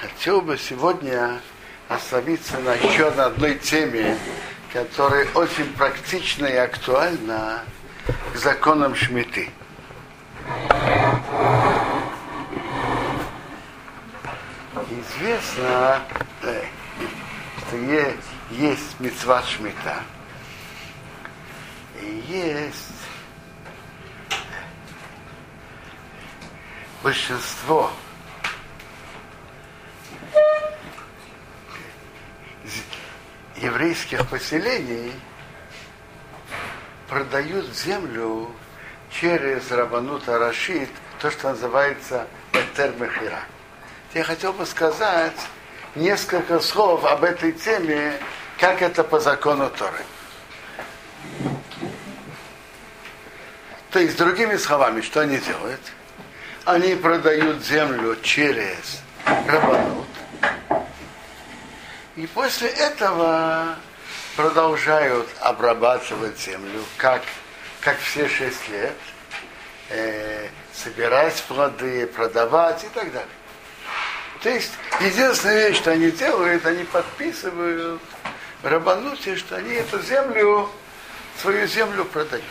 Хотел бы сегодня остановиться на еще на одной теме, которая очень практична и актуальна к законам Шмиты. Известно, э, что есть мецва Шмита, и есть большинство еврейских поселений продают землю через Рабанута Рашид, то, что называется Этер Мехира. Я хотел бы сказать несколько слов об этой теме, как это по закону Торы. То есть, другими словами, что они делают? Они продают землю через Рабанут, и после этого продолжают обрабатывать землю, как, как все шесть лет, э, собирать плоды, продавать и так далее. То есть единственная вещь, что они делают, они подписывают Рабануте, что они эту землю, свою землю продают.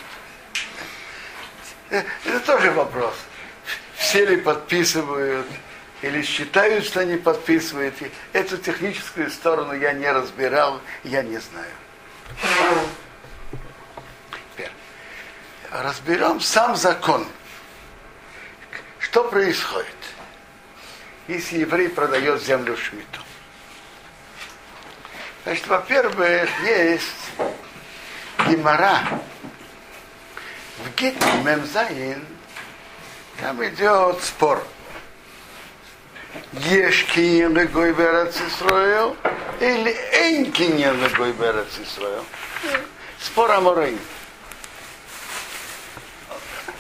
Э, это тоже вопрос. Все ли подписывают, или считают, что они подписывают. Эту техническую сторону я не разбирал, я не знаю. Теперь разберем сам закон. Что происходит, если еврей продает землю Шмиту? Значит, во-первых, есть гемора в Гетте Мемзаин, там идет спор – Ешкинья Легой Берец Исраил или Энкинья Легой Берец Исраил. Спор Аморей.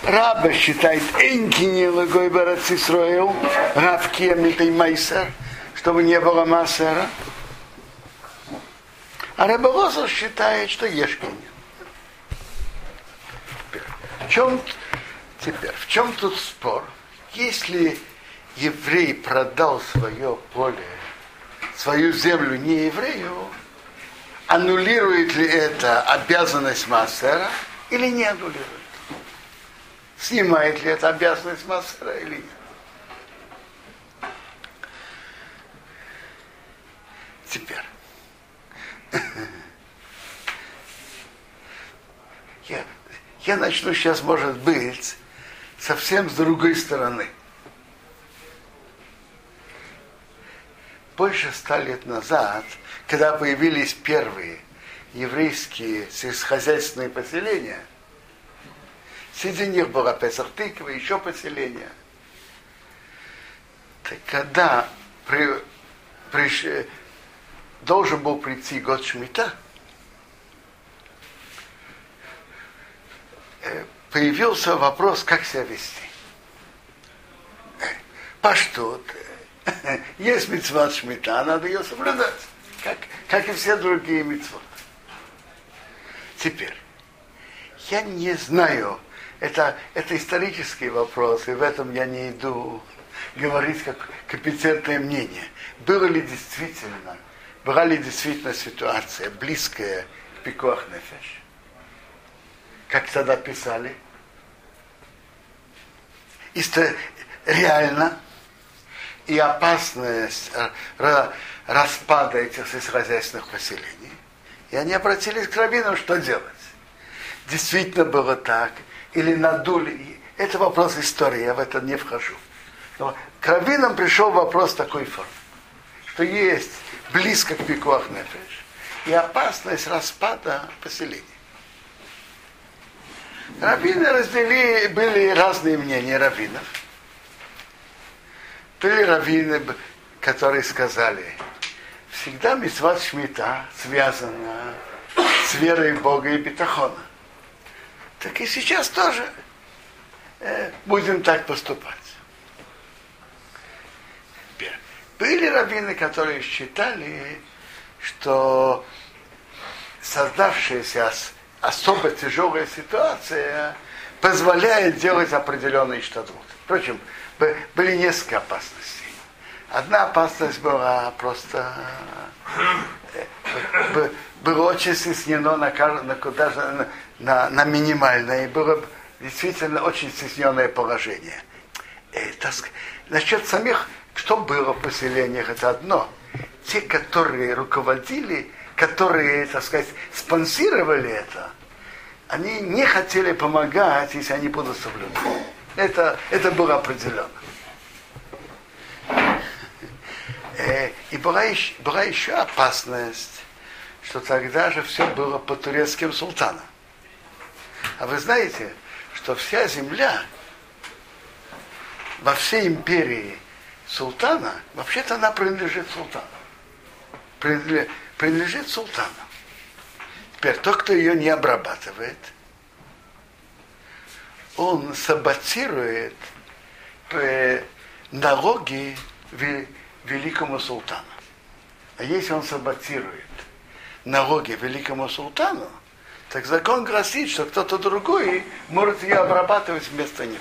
Раба считает Энкинья Легой Берец Исраил, Равкия Митай Майсер, чтобы не было Масера. А Рабовозов считает, что Ешкинья. В чем, теперь, в чем тут спор? Если еврей продал свое поле, свою землю не еврею, аннулирует ли это обязанность Массера или не аннулирует? Снимает ли это обязанность Массера или нет? Теперь. Я, я начну сейчас, может быть, совсем с другой стороны. Больше ста лет назад, когда появились первые еврейские сельскохозяйственные поселения, среди них была Песартыкова, еще поселение. Так когда при, приш, должен был прийти год Шмита, э, появился вопрос, как себя вести. Э, Паштут, Есть мецва шмита, надо ее соблюдать, как, как и все другие мецвы. Теперь, я не знаю, это, это исторический вопрос, и в этом я не иду говорить как компетентное мнение. Было ли действительно, была ли действительно ситуация близкая к пикуах нефеш? Как тогда писали? И реально и опасность э, распада этих сельскохозяйственных поселений. И они обратились к раввинам, что делать. Действительно было так, или надули. Это вопрос истории, я в это не вхожу. Но к раввинам пришел вопрос такой формы, что есть близко к пикуах нефеш и опасность распада поселений. Раввины разделили, были разные мнения раввинов. Были раввины, которые сказали, всегда митцват шмита связана с верой Бога и бетахона. Так и сейчас тоже э, будем так поступать. Были раввины, которые считали, что создавшаяся особо тяжелая ситуация позволяет делать определенный штатут. Впрочем, были несколько опасностей. Одна опасность была просто э, было очень стеснено на, на, на, на, минимальное, и было действительно очень стесненное положение. Это, насчет самих, что было в поселениях, это одно. Те, которые руководили, которые, так сказать, спонсировали это, они не хотели помогать, если они будут соблюдать. Это, это было определенно. Э, и была еще, была еще опасность, что тогда же все было по турецким султанам. А вы знаете, что вся земля во всей империи султана, вообще-то она принадлежит султану. Принадлежит, принадлежит султану. Теперь тот, кто ее не обрабатывает, он саботирует э, налоги великому султану. А если он саботирует налоги великому султану, так закон гласит, что кто-то другой может ее обрабатывать вместо него.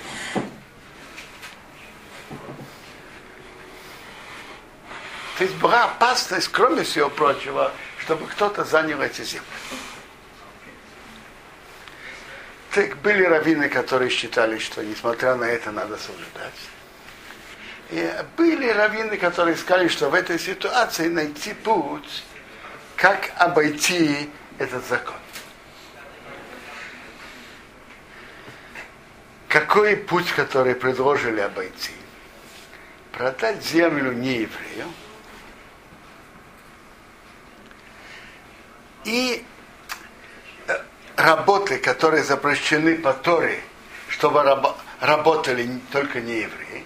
То есть была опасность, кроме всего прочего, чтобы кто-то занял эти земли. Так были раввины, которые считали, что несмотря на это надо соблюдать. И были раввины, которые сказали, что в этой ситуации найти путь, как обойти этот закон. Какой путь, который предложили обойти? Продать землю не еврею и работы, которые запрещены по Торе, чтобы работали только не евреи,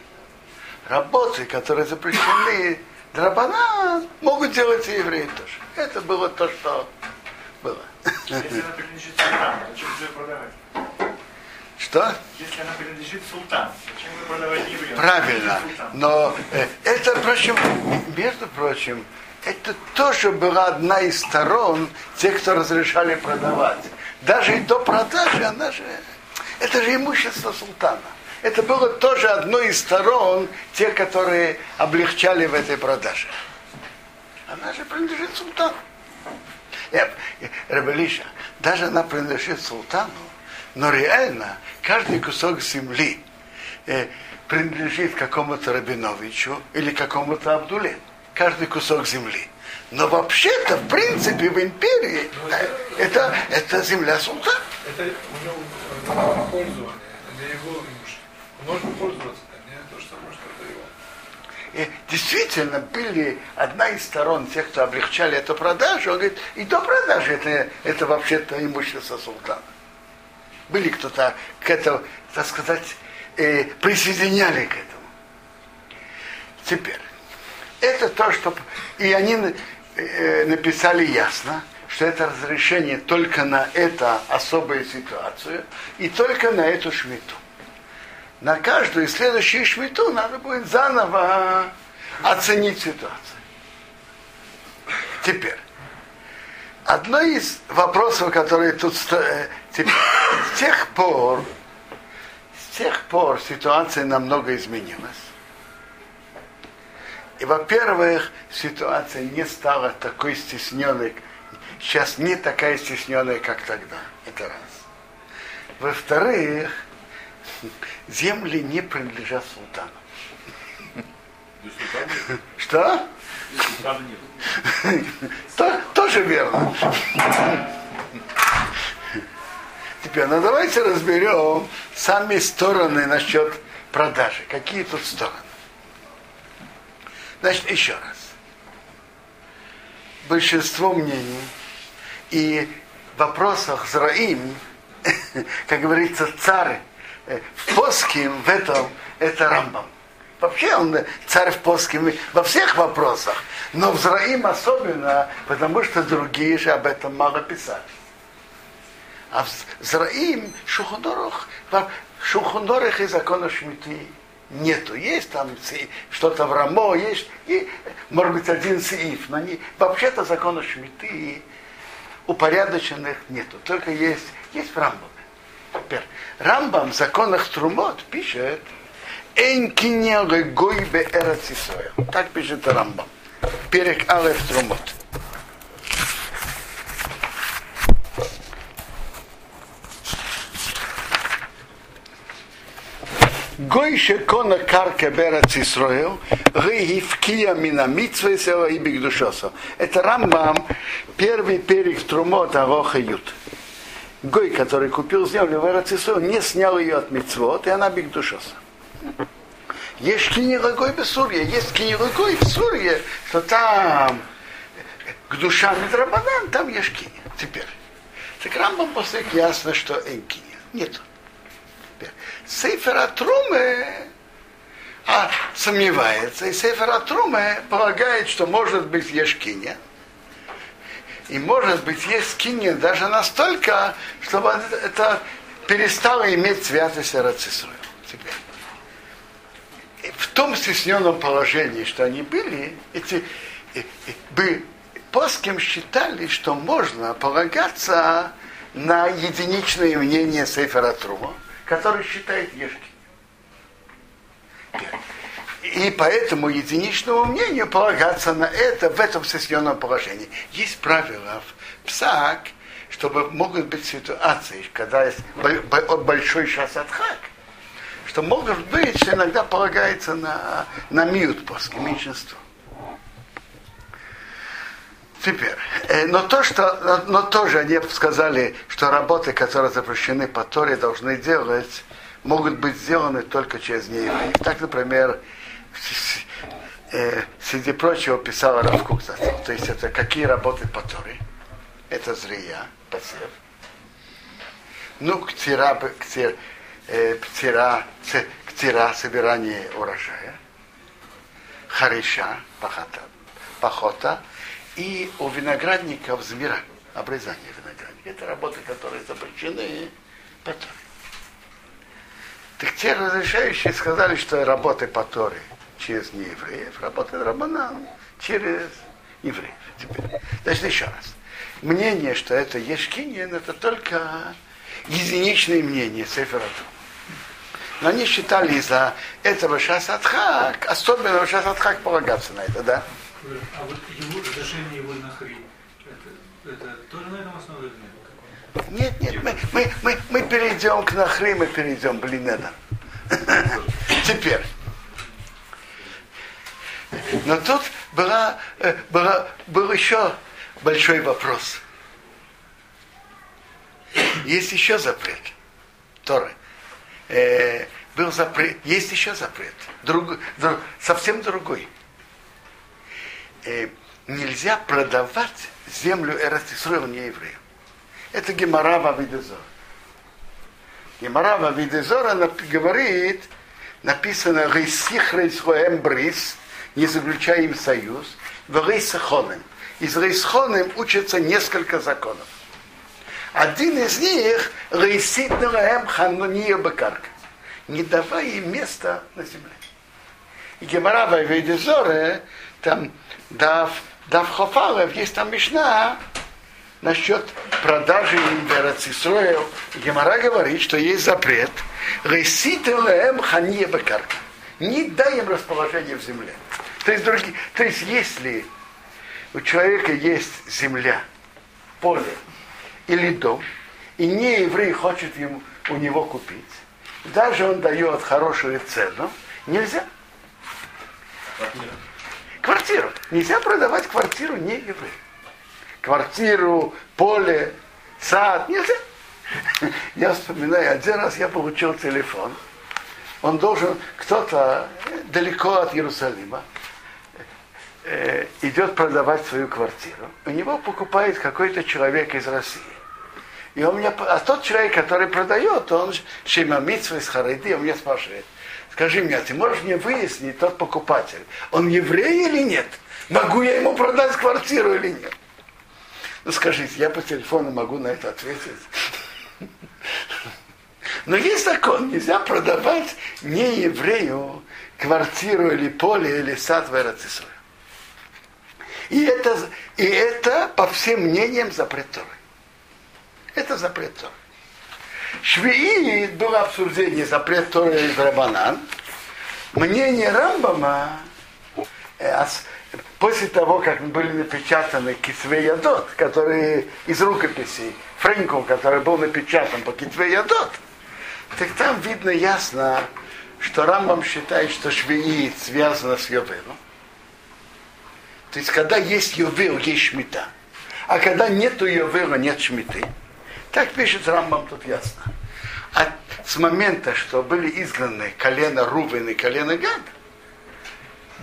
работы, которые запрещены драбана, могут делать и евреи тоже. Это было то, что было. Если она принадлежит султану, зачем же продавать? Что? Если она принадлежит султану, зачем вы продавать евреям? Правильно. Но э, это, впрочем, между прочим, это тоже была одна из сторон тех, кто разрешали продавать. Даже и до продажи она же, это же имущество султана это было тоже одной из сторон тех, которые облегчали в этой продаже. Она же принадлежит султану. Нет, Рабелиша, даже она принадлежит султану, но реально каждый кусок земли э, принадлежит какому-то Рабиновичу или какому-то Абдуле. Каждый кусок земли. Но вообще-то, в принципе, в империи э, это, это земля султана. Это у него пользование для его можно пользоваться, не то, что может это его. И действительно были одна из сторон тех, кто облегчали эту продажу, он говорит, и до продажи это, это вообще-то имущество султана. Были кто-то к этому, так сказать, э, присоединяли к этому. Теперь, это то, что... И они э, написали ясно, что это разрешение только на эту особую ситуацию и только на эту шмиту на каждую следующую шмиту надо будет заново оценить ситуацию. Теперь, одно из вопросов, которые тут э, теперь, с тех пор, с тех пор ситуация намного изменилась. И, во-первых, ситуация не стала такой стесненной, сейчас не такая стесненная, как тогда. Это раз. Во-вторых, земли не принадлежат султану. Что? То, тоже верно. Теперь, ну давайте разберем сами стороны насчет продажи. Какие тут стороны? Значит, еще раз. Большинство мнений и в вопросах Зраим, как говорится, царь Э, в Поским в этом это Рамбам. Вообще он царь в Поским во всех вопросах, но в Зраим особенно, потому что другие же об этом мало писали. А в Зраим Шухонорах, Шухонорах и закона Шмиты нету. Есть там что-то в Рамо, есть, и, может быть, один сииф, но не, вообще-то закона Шмиты упорядоченных нету. Только есть, есть в Рамбаме. Теперь, Рамбам в законах Трумот пишет, Энкине гой бе. Так пишет Рамбам. Перек Алеф Трумот. Гой шекона карка берац Исроил, гивкия мина митсвы села и бигдушоса. Это Рамбам, первый перек Трумот Ароха Ют. Гой, который купил землю в Эрацису, не снял ее от мицвод, и она бигдушоса. Есть кинирогой в Сурье, есть кинирогой в Сурье, что там к душам Митрабанан, там есть кини. Теперь. Так Рамбам после ясно, что энкини. Нет. Сейфера Трумы а сомневается, и Сейфера Трумы полагает, что может быть Ешкиня, и может быть есть кинья даже настолько, чтобы это перестало иметь святость Арацисуя. Теперь. В том стесненном положении, что они были, эти бы плоским считали, что можно полагаться на единичное мнение Сейфера Трума, который считает Ешки. И поэтому единичному мнению полагаться на это в этом стесненном положении. Есть правила в ПСАК, чтобы могут быть ситуации, когда есть большой шасадхак, что может быть, что иногда полагается на, на миют после меньшинство. Теперь, э, но то, что, но тоже они сказали, что работы, которые запрещены по Торе, должны делать, могут быть сделаны только через неевреев. Так, например, э, среди прочего писал Равкук. То есть это какие работы по Торе? Это зрия, посев. Ну, ктира, ктир, э, ктира, ктира, собирание урожая. Хариша, пахота, пахота. И у виноградников змира, обрезание виноградника. Это работы, которые запрещены по Торе. Так те разрешающие сказали, что работы по Торе через неевреев, работает Рабанан через евреев. Теперь. Значит, еще раз. Мнение, что это Ешкинин, это только единичное мнение Сеферату. Но они считали из-за этого Шасадхак, особенно Шасадхак полагаться на это, да? А вот его разрешение его на хрень, это, это тоже на этом основе нет, нет, мы, мы, мы, мы перейдем к Нахри, мы перейдем, блин, это. Теперь. Но тут была, э, была, был еще большой вопрос. Есть еще запрет. Торы. Э, был запрет, есть еще запрет. Друг, друг, совсем другой. Э, нельзя продавать землю Эрастисруэл не евреям. Это Гемара Вавидезор. Гемара Вавидезора говорит, написано Рейсих Рейсхоэм Брис, не заключая им союз, в Рейсахонем. Из Рейсхонем учатся несколько законов. Один из них Рейсит Нараэм Ханония Бакарка. Не давая им места на земле. И Гемара Вавидезора, там Дав, Дав Хофалев, есть там Мишна, насчет продажи Имперацисроя, Гемора говорит, что есть запрет. Ресителем хания бекарка. Не дай им расположение в земле. То есть, другие, то есть, если у человека есть земля, поле или дом, и не еврей хочет ему, у него купить, даже он дает хорошую цену, нельзя. Квартиру. Нельзя продавать квартиру не еврею квартиру, поле, сад. Нельзя. Я вспоминаю, один раз я получил телефон. Он должен, кто-то далеко от Иерусалима, э, идет продавать свою квартиру. У него покупает какой-то человек из России. И он меня, а тот человек, который продает, он Шеймамитсва из Харайды, он меня спрашивает, скажи мне, а ты можешь мне выяснить, тот покупатель, он еврей или нет? Могу я ему продать квартиру или нет? Ну скажите, я по телефону могу на это ответить. Но есть закон, нельзя продавать не еврею квартиру или поле или сад в Эрацисуе. И это, и это по всем мнениям запрет Торы. Это запрет Торы. Швеи было обсуждение запрет Торы из Рабанан, мнение Рамбама э, после того, как были напечатаны Китве Ядот, которые из рукописей, Френкл, который был напечатан по Китве Ядот, так там видно ясно, что Рамбам считает, что швеит связано с Йовелом. То есть, когда есть Йовел, есть шмита. А когда нету Йовела, нет шмиты. Так пишет Рамбам тут ясно. А с момента, что были изгнаны колено Рувен и колено Гад,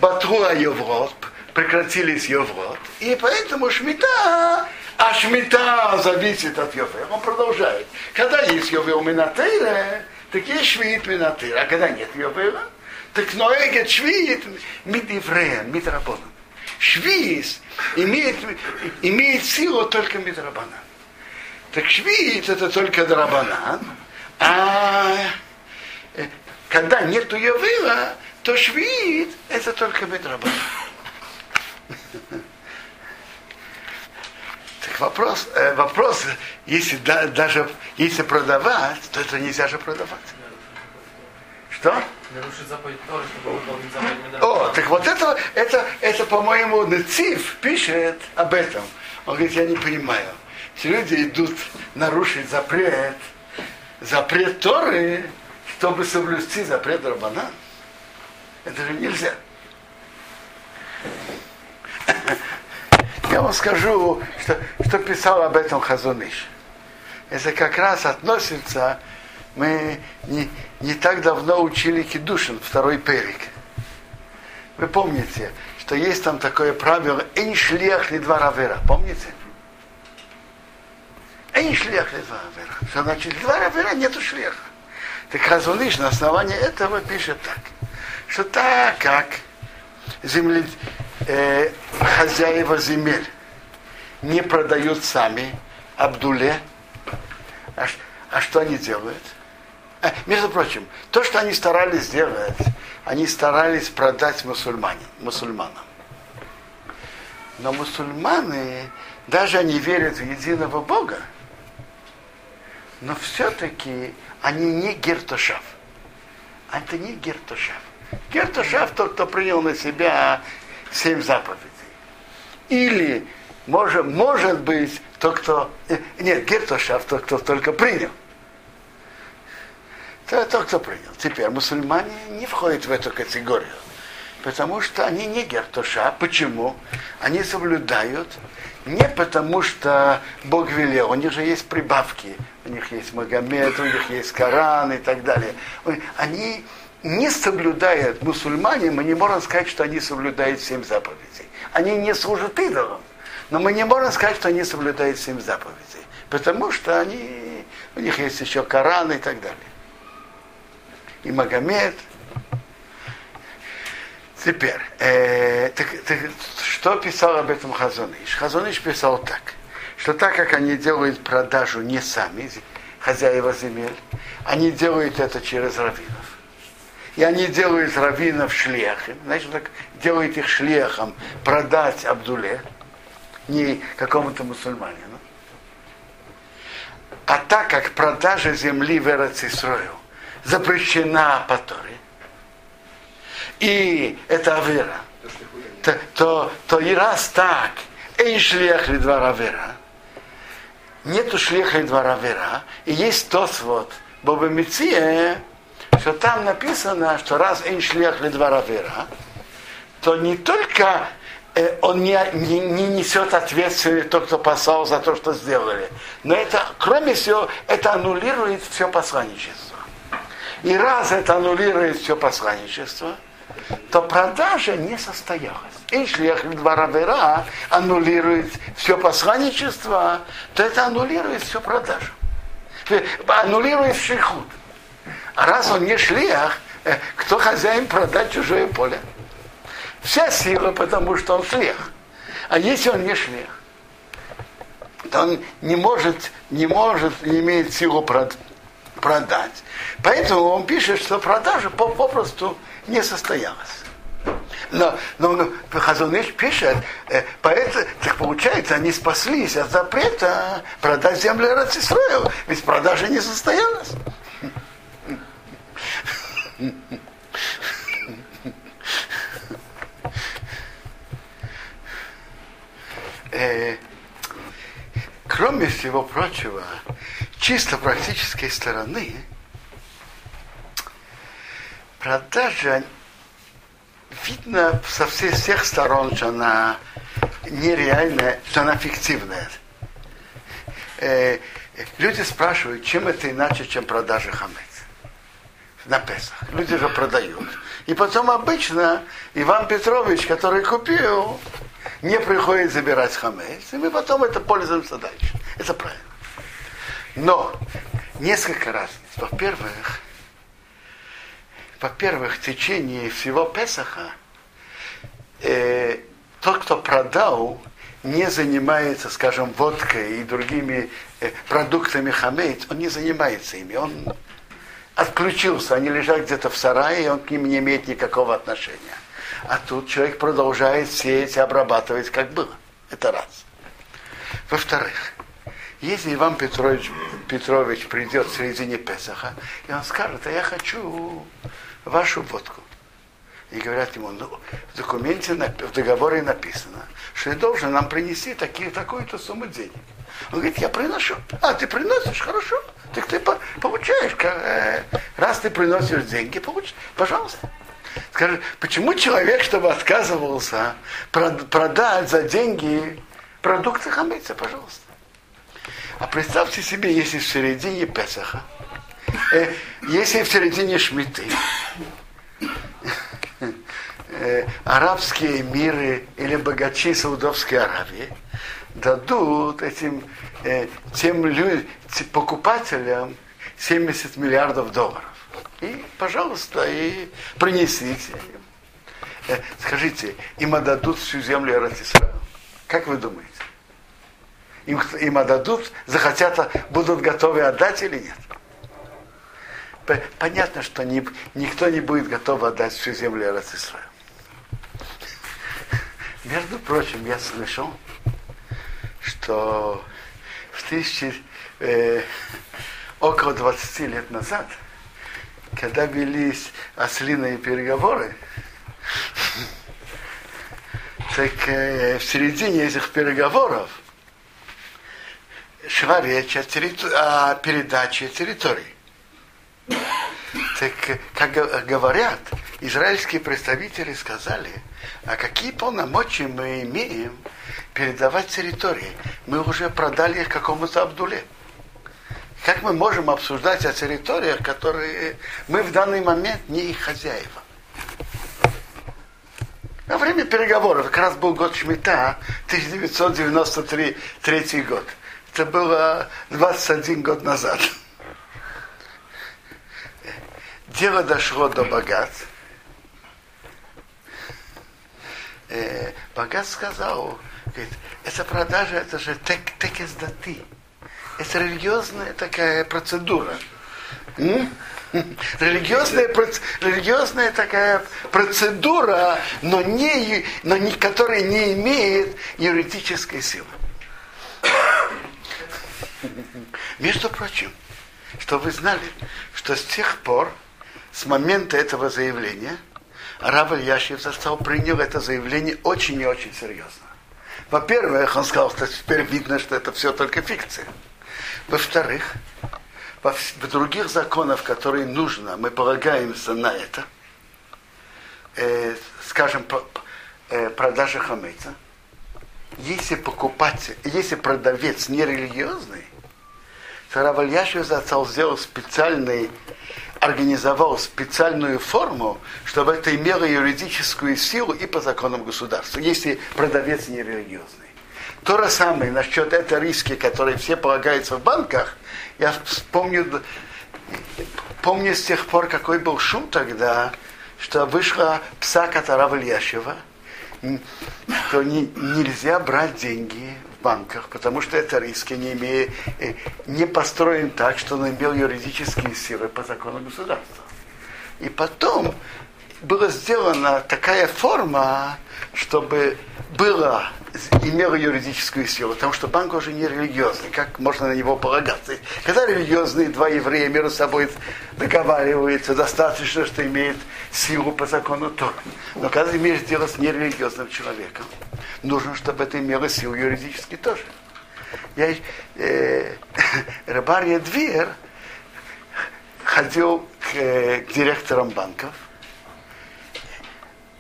Батруа Йоврот, прекратились Йоврот, и поэтому Шмита, а Шмита зависит от Йовел. Он продолжает. Когда есть Йовел Минатейре, так есть Швид Минатейре, а когда нет Йовела, так Ноэгет Швид Мидивреем, Мидрабоном. Швиз имеет, имеет силу только Мидрабана. Так швид это только драбанан, а э, когда нету Явила, то швид это только Мидрабанан. Так вопрос, э, вопрос, если да, даже если продавать, то это нельзя же продавать. Что? О, так вот это, это, это по-моему, Нацив пишет об этом. Он говорит, я не понимаю. Эти люди идут нарушить запрет, запрет Торы, чтобы соблюсти запрет Рабана. Это же нельзя. Я вам скажу, что, что писал об этом Хазуныш. Это как раз относится, мы не, не так давно учили Кедушин, второй перик. Вы помните, что есть там такое правило «Эн шлех ли два равера». Помните? «Эн шлех ли два равера». Что значит два равера нету шлеха. Так Хазуныш на основании этого пишет так, что так как земли, э, хозяева земель не продают сами Абдуле, а, а что они делают? А, между прочим, то, что они старались сделать, они старались продать мусульмане, мусульманам. Но мусульманы, даже они верят в единого Бога, но все-таки они не гертошав. Это не гертошав. Гертошав тот, кто принял на себя семь заповедей. Или, может, может быть, тот, кто... э, Нет, гертошав тот, кто только принял. Это тот, кто принял. Теперь мусульмане не входят в эту категорию. Потому что они не гертуша. Почему? Они соблюдают не потому, что Бог велел. У них же есть прибавки. У них есть Магомед, у них есть Коран и так далее. Они не соблюдают мусульмане, мы не можем сказать, что они соблюдают семь заповедей. Они не служат идолам. Но мы не можем сказать, что они соблюдают семь заповедей. Потому что они, у них есть еще Коран и так далее и Магомед. Теперь, э, так, так, что писал об этом Хазоныш? Хазоныш писал так, что так как они делают продажу не сами, хозяева земель, они делают это через раввинов. И они делают раввинов шлехом, значит, так делают их шлехом продать Абдуле, не какому-то мусульманину. А так как продажа земли в Эрцисрою запрещена по Торе, и это авера, то, то, то и раз так, эй шлех ли два авера, нету шлеха и два авера, и есть тот вот, Боба Миция, что там написано, что раз эй шлех ли два авера, то не только э, он не, не, не несет ответственность тот, кто послал за то, что сделали. Но это, кроме всего, это аннулирует все посланничество. И раз это аннулирует все посланничество, то продажа не состоялась. Если два равера аннулирует все посланничество, то это аннулирует все продажу. Аннулирует шихут. А раз он не шлях, э, кто хозяин продать чужое поле? Вся сила, потому что он шлях. А если он не шлях, то он не может, не может, не имеет силу продать. Поэтому он пишет, что продажа попросту не состоялось. Но, но, но Хазуныш пишет, э, поэтому, так получается, они спаслись от запрета продать землю Рацисроил, ведь продажа не состоялась. Э, кроме всего прочего, чисто практической стороны, продажа видно со всех, сторон, что она нереальная, что она фиктивная. Э, люди спрашивают, чем это иначе, чем продажа хамец на Песах. Люди же продают. И потом обычно Иван Петрович, который купил, не приходит забирать хамец, и мы потом это пользуемся дальше. Это правильно. Но несколько раз. Во-первых, во-первых, в течение всего Песаха э, тот, кто продал, не занимается, скажем, водкой и другими э, продуктами хамейт, он не занимается ими, он отключился, они лежат где-то в сарае, и он к ним не имеет никакого отношения. А тут человек продолжает сеять и обрабатывать, как было. Это раз. Во-вторых, если Иван Петрович, Петрович придет в середине Песаха, и он скажет, а я хочу вашу водку. И говорят ему, ну, в документе, в договоре написано, что ты должен нам принести такие, такую-то сумму денег. Он говорит, я приношу. А, ты приносишь, хорошо. Так ты получаешь, э, раз ты приносишь деньги, получишь, пожалуйста. Скажи, почему человек, чтобы отказывался продать за деньги продукты хамейца, пожалуйста. А представьте себе, если в середине Песаха, э, если в середине Шмиты, э, арабские миры или богачи Саудовской Аравии дадут этим э, тем людям, покупателям 70 миллиардов долларов. И, пожалуйста, и принесите. Э, скажите, им отдадут всю землю Иерусалима? Как вы думаете? Им, им отдадут, захотят, будут готовы отдать или нет? Понятно, что не, никто не будет готов отдать всю землю Иерусалима. Между прочим, я слышал, что в тысячи, э, около 20 лет назад, когда велись ослиные переговоры, так э, в середине этих переговоров шла речь о, территор... о передаче территории. Так, как говорят, израильские представители сказали, а какие полномочия мы имеем передавать территории? Мы уже продали их какому-то Абдуле. Как мы можем обсуждать о территориях, которые мы в данный момент не их хозяева? Во время переговоров, как раз был год Шмита, 1993 год. Это было 21 год назад дело дошло до богат. Э, богат сказал, говорит, эта продажа, это же тек, текес даты. Это религиозная такая процедура. М? Религиозная, религиозная такая процедура, но, не, но не, которая не имеет юридической силы. Между прочим, что вы знали, что с тех пор, с момента этого заявления Рав Ильяшев застал, принял это заявление очень и очень серьезно. Во-первых, он сказал, что теперь видно, что это все только фикция. Во-вторых, во в других законах, которые нужно, мы полагаемся на это, э, скажем, по, э, продажа хамейца, если покупатель, если продавец нерелигиозный, то Рав Ильяшев застал сделал специальный организовал специальную форму, чтобы это имело юридическую силу и по законам государства, если продавец не религиозный. То же самое насчет этой риски, которые все полагаются в банках, я вспомню, помню с тех пор, какой был шум тогда, что вышла пса Катара Ильяшева, что не, нельзя брать деньги банках, потому что это риски не, имея, э, не построен так, что он имел юридические силы по закону государства. И потом была сделана такая форма, чтобы было, имела юридическую силу, потому что банк уже не религиозный, как можно на него полагаться. Когда религиозные два еврея между собой договариваются, достаточно, что имеет силу по закону Тора. Но когда имеешь дело с нерелигиозным человеком, нужно, чтобы это имело силу юридически тоже. Я, э, Рыбарья Двер ходил к, э, к директорам банков.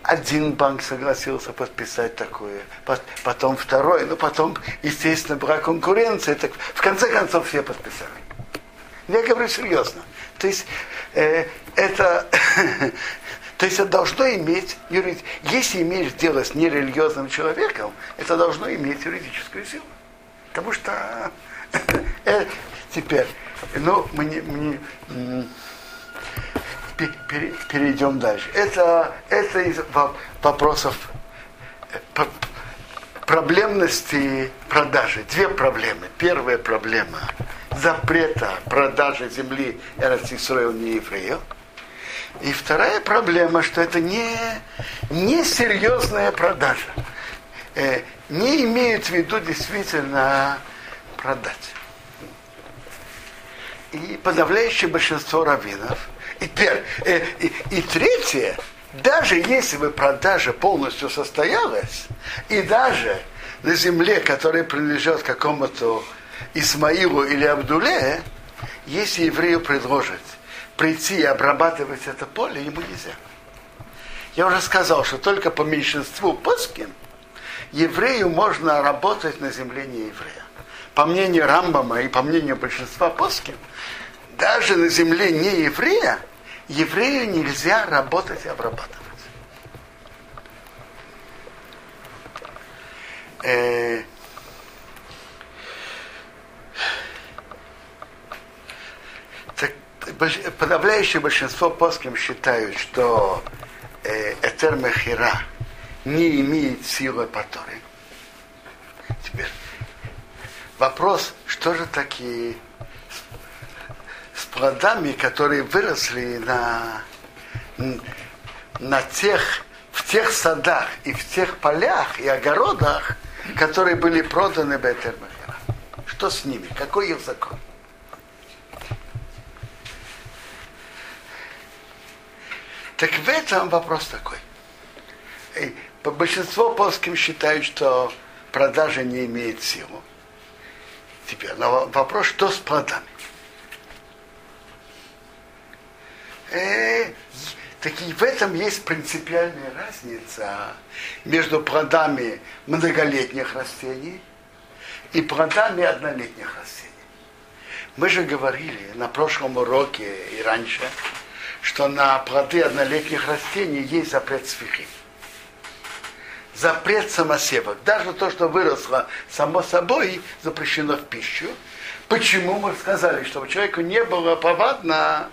Один банк согласился подписать такое, потом второй, ну потом, естественно, была конкуренция. Так в конце концов все подписали. Я говорю серьезно. То есть э, это, то есть это должно иметь, если имеешь дело с нерелигиозным человеком, это должно иметь юридическую силу. Потому что э, теперь, ну, мы не, мы не перейдем дальше. Это, это из вопросов э, проблемности продажи. Две проблемы. Первая проблема запрета продажи земли Эрцисроил не еврею. И вторая проблема, что это не, не серьезная продажа. Э, не имеют в виду действительно продать. И подавляющее большинство раввинов. И, э, и, и третье, даже если бы продажа полностью состоялась, и даже на земле, которая принадлежит какому-то Исмаилу или Абдуле, если еврею предложат прийти и обрабатывать это поле, ему нельзя. Я уже сказал, что только по меньшинству плоским еврею можно работать на земле не еврея. По мнению Рамбама и по мнению большинства плоским, даже на земле не еврея, еврею нельзя работать и обрабатывать. Подавляющее большинство плоским считают, что Этер Мехира не имеет силы по Торе. Теперь вопрос, что же такие с, с плодами, которые выросли на, на тех, в тех садах и в тех полях и огородах, которые были проданы Бетер Мехира. Что с ними? Какой их закон? Так в этом вопрос такой. По большинство плоским считают, что продажа не имеет силу. Теперь но вопрос, что с плодами? Э, так и в этом есть принципиальная разница между плодами многолетних растений и плодами однолетних растений. Мы же говорили на прошлом уроке и раньше, что на плоды однолетних растений есть запрет свихи. Запрет самосевок. Даже то, что выросло само собой, запрещено в пищу. Почему мы сказали, чтобы человеку не было повадно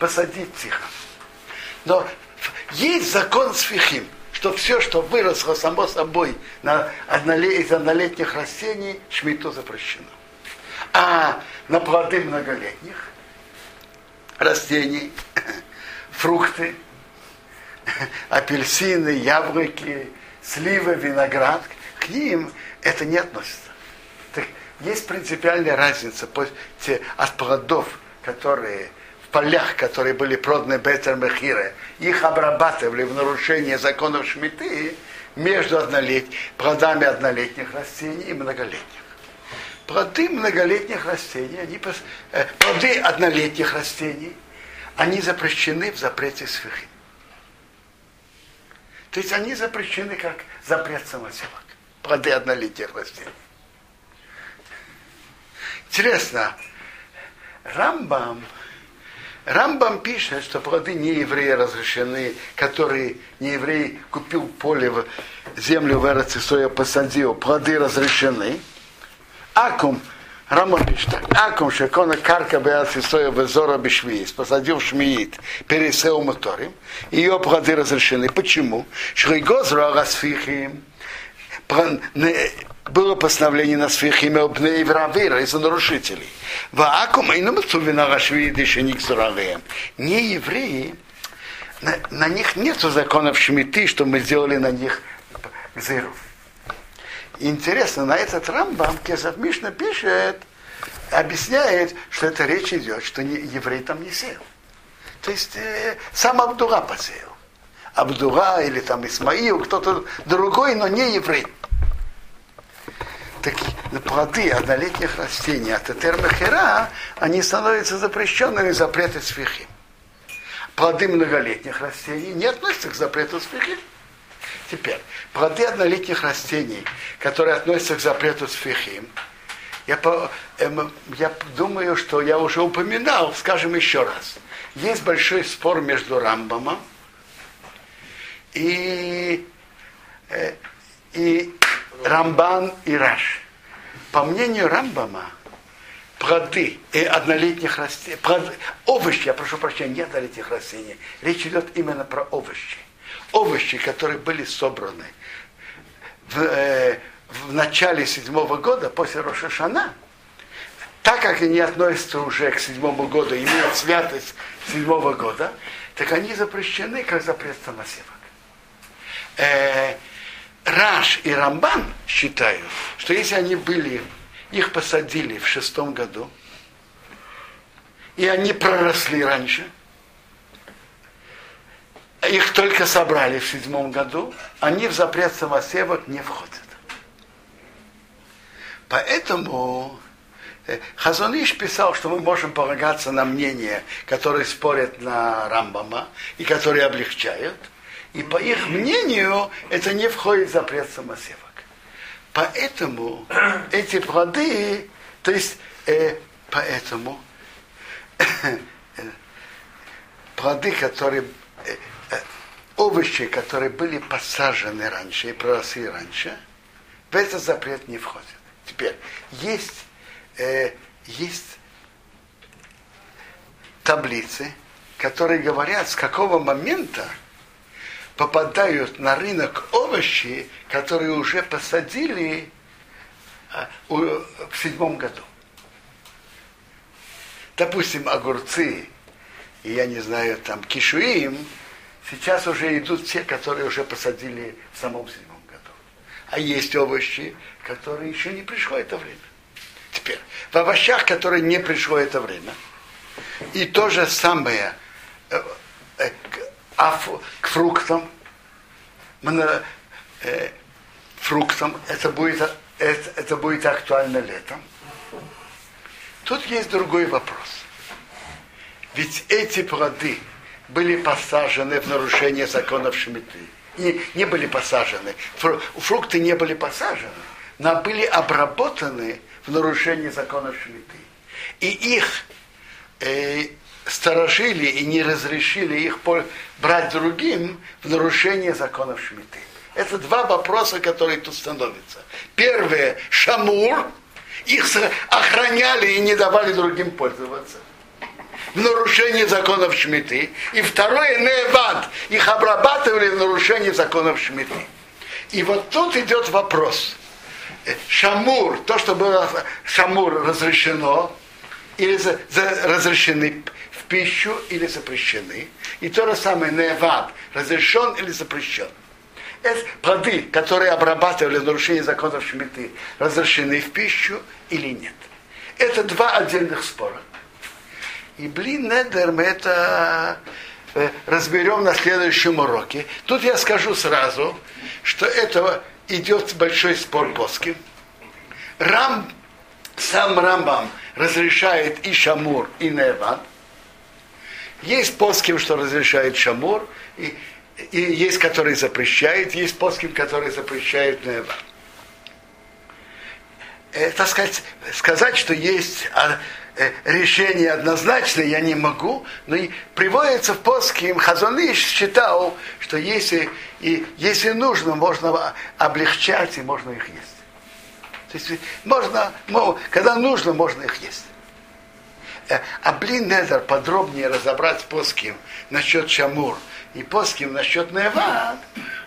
посадить тихо. Но есть закон свихим, что все, что выросло само собой на однолет, из однолетних растений, шмиту запрещено. А на плоды многолетних растений фрукты, апельсины, яблоки, сливы, виноград, к ним это не относится. Так есть принципиальная разница от плодов, которые в полях, которые были проданы Бетер их обрабатывали в нарушение законов Шмиты между однолет... плодами однолетних растений и многолетних. Плоды многолетних растений, они, э, плоды однолетних растений – они запрещены в запрете свихи. То есть они запрещены как запрет самоселок. Плоды однолетних растений. Интересно, Рамбам, Рамбам пишет, что плоды не евреи разрешены, которые не еврей купил поле, в землю в Эрцисоя посадил, плоды разрешены. Акум Рамон пишет так. Акум шекона карка беацисоя везора бешвиис. Посадил шмиит пересеу моторим. Ее плоды разрешены. Почему? Шригозра расфихим. Было постановление на сфихиме обней вравира из-за нарушителей. Ваакум и намацувина рашвиды шеник Не евреи, на, на них нет законов шмиты, что мы сделали на них зеров интересно, на этот Рамбам Кесов Мишна пишет, объясняет, что это речь идет, что не, еврей там не сел. То есть э, сам Абдура посеял. Абдура или там Исмаил, кто-то другой, но не еврей. такие плоды однолетних растений от Этермахера, они становятся запрещенными запреты свихи. Плоды многолетних растений не относятся к запрету свихи. Теперь, плоды однолетних растений, которые относятся к запрету свихим, я, эм, я думаю, что я уже упоминал, скажем еще раз. Есть большой спор между Рамбамом и, э, и Рамбан и Раш. По мнению Рамбама, плоды и однолетних растений, овощи, я прошу прощения, не однолетних растений, речь идет именно про овощи. Овощи, которые были собраны в, э, в начале седьмого года, после Рошашана, так как они относятся уже к седьмому году, имеют святость седьмого года, так они запрещены, как запрет самосевок. Э, Раш и Рамбан считают, что если они были, их посадили в шестом году, и они проросли раньше, их только собрали в седьмом году, они в запрет самосевок не входят. Поэтому э, Хазониш писал, что мы можем полагаться на мнения, которые спорят на Рамбама и которые облегчают – и по их мнению это не входит в запрет самосевок. Поэтому эти плоды, то есть э, поэтому э, плоды, которые э, овощи, которые были посажены раньше и проросли раньше, в этот запрет не входит. Теперь есть, э, есть таблицы, которые говорят, с какого момента попадают на рынок овощи, которые уже посадили а, в седьмом году. Допустим, огурцы, и я не знаю, там кишуим, сейчас уже идут те, которые уже посадили в самом седьмом году. А есть овощи, которые еще не пришло это время. Теперь, в овощах, которые не пришло это время, и то же самое э, э, а к фруктам, э, фруктам, это будет, это, это будет актуально летом. Тут есть другой вопрос. Ведь эти плоды были посажены в нарушение законов Шмиты. Не, не были посажены. Фрукты не были посажены, но были обработаны в нарушении законов Шмиты. И их э, сторожили и не разрешили их брать другим в нарушение законов Шмиты. Это два вопроса, которые тут становятся. Первое, Шамур, их охраняли и не давали другим пользоваться. В нарушении законов Шмиты. И второе, Невад, их обрабатывали в нарушении законов Шмиты. И вот тут идет вопрос. Шамур, то, что было Шамур разрешено, или за, за, разрешены пищу или запрещены. И то же самое невад, разрешен или запрещен. Это плоды, которые обрабатывали нарушение законов Шмиты, разрешены в пищу или нет. Это два отдельных спора. И блин, недер мы это э, разберем на следующем уроке. Тут я скажу сразу, что это идет большой спор плоский. Рам, сам Рамбам разрешает и Шамур, и Неван – есть поским, что разрешает шамур, и, и есть, который запрещает, есть поским, который запрещает нева. Э, так сказать, сказать, что есть а, решение однозначное, я не могу, но приводится в поским, Хазоныш считал, что если, и, если нужно, можно облегчать и можно их есть. То есть можно, когда нужно, можно их есть. Э, а блин Незер подробнее разобрать поским насчет Шамур и поским насчет Невад,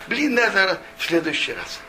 блин Незер в следующий раз.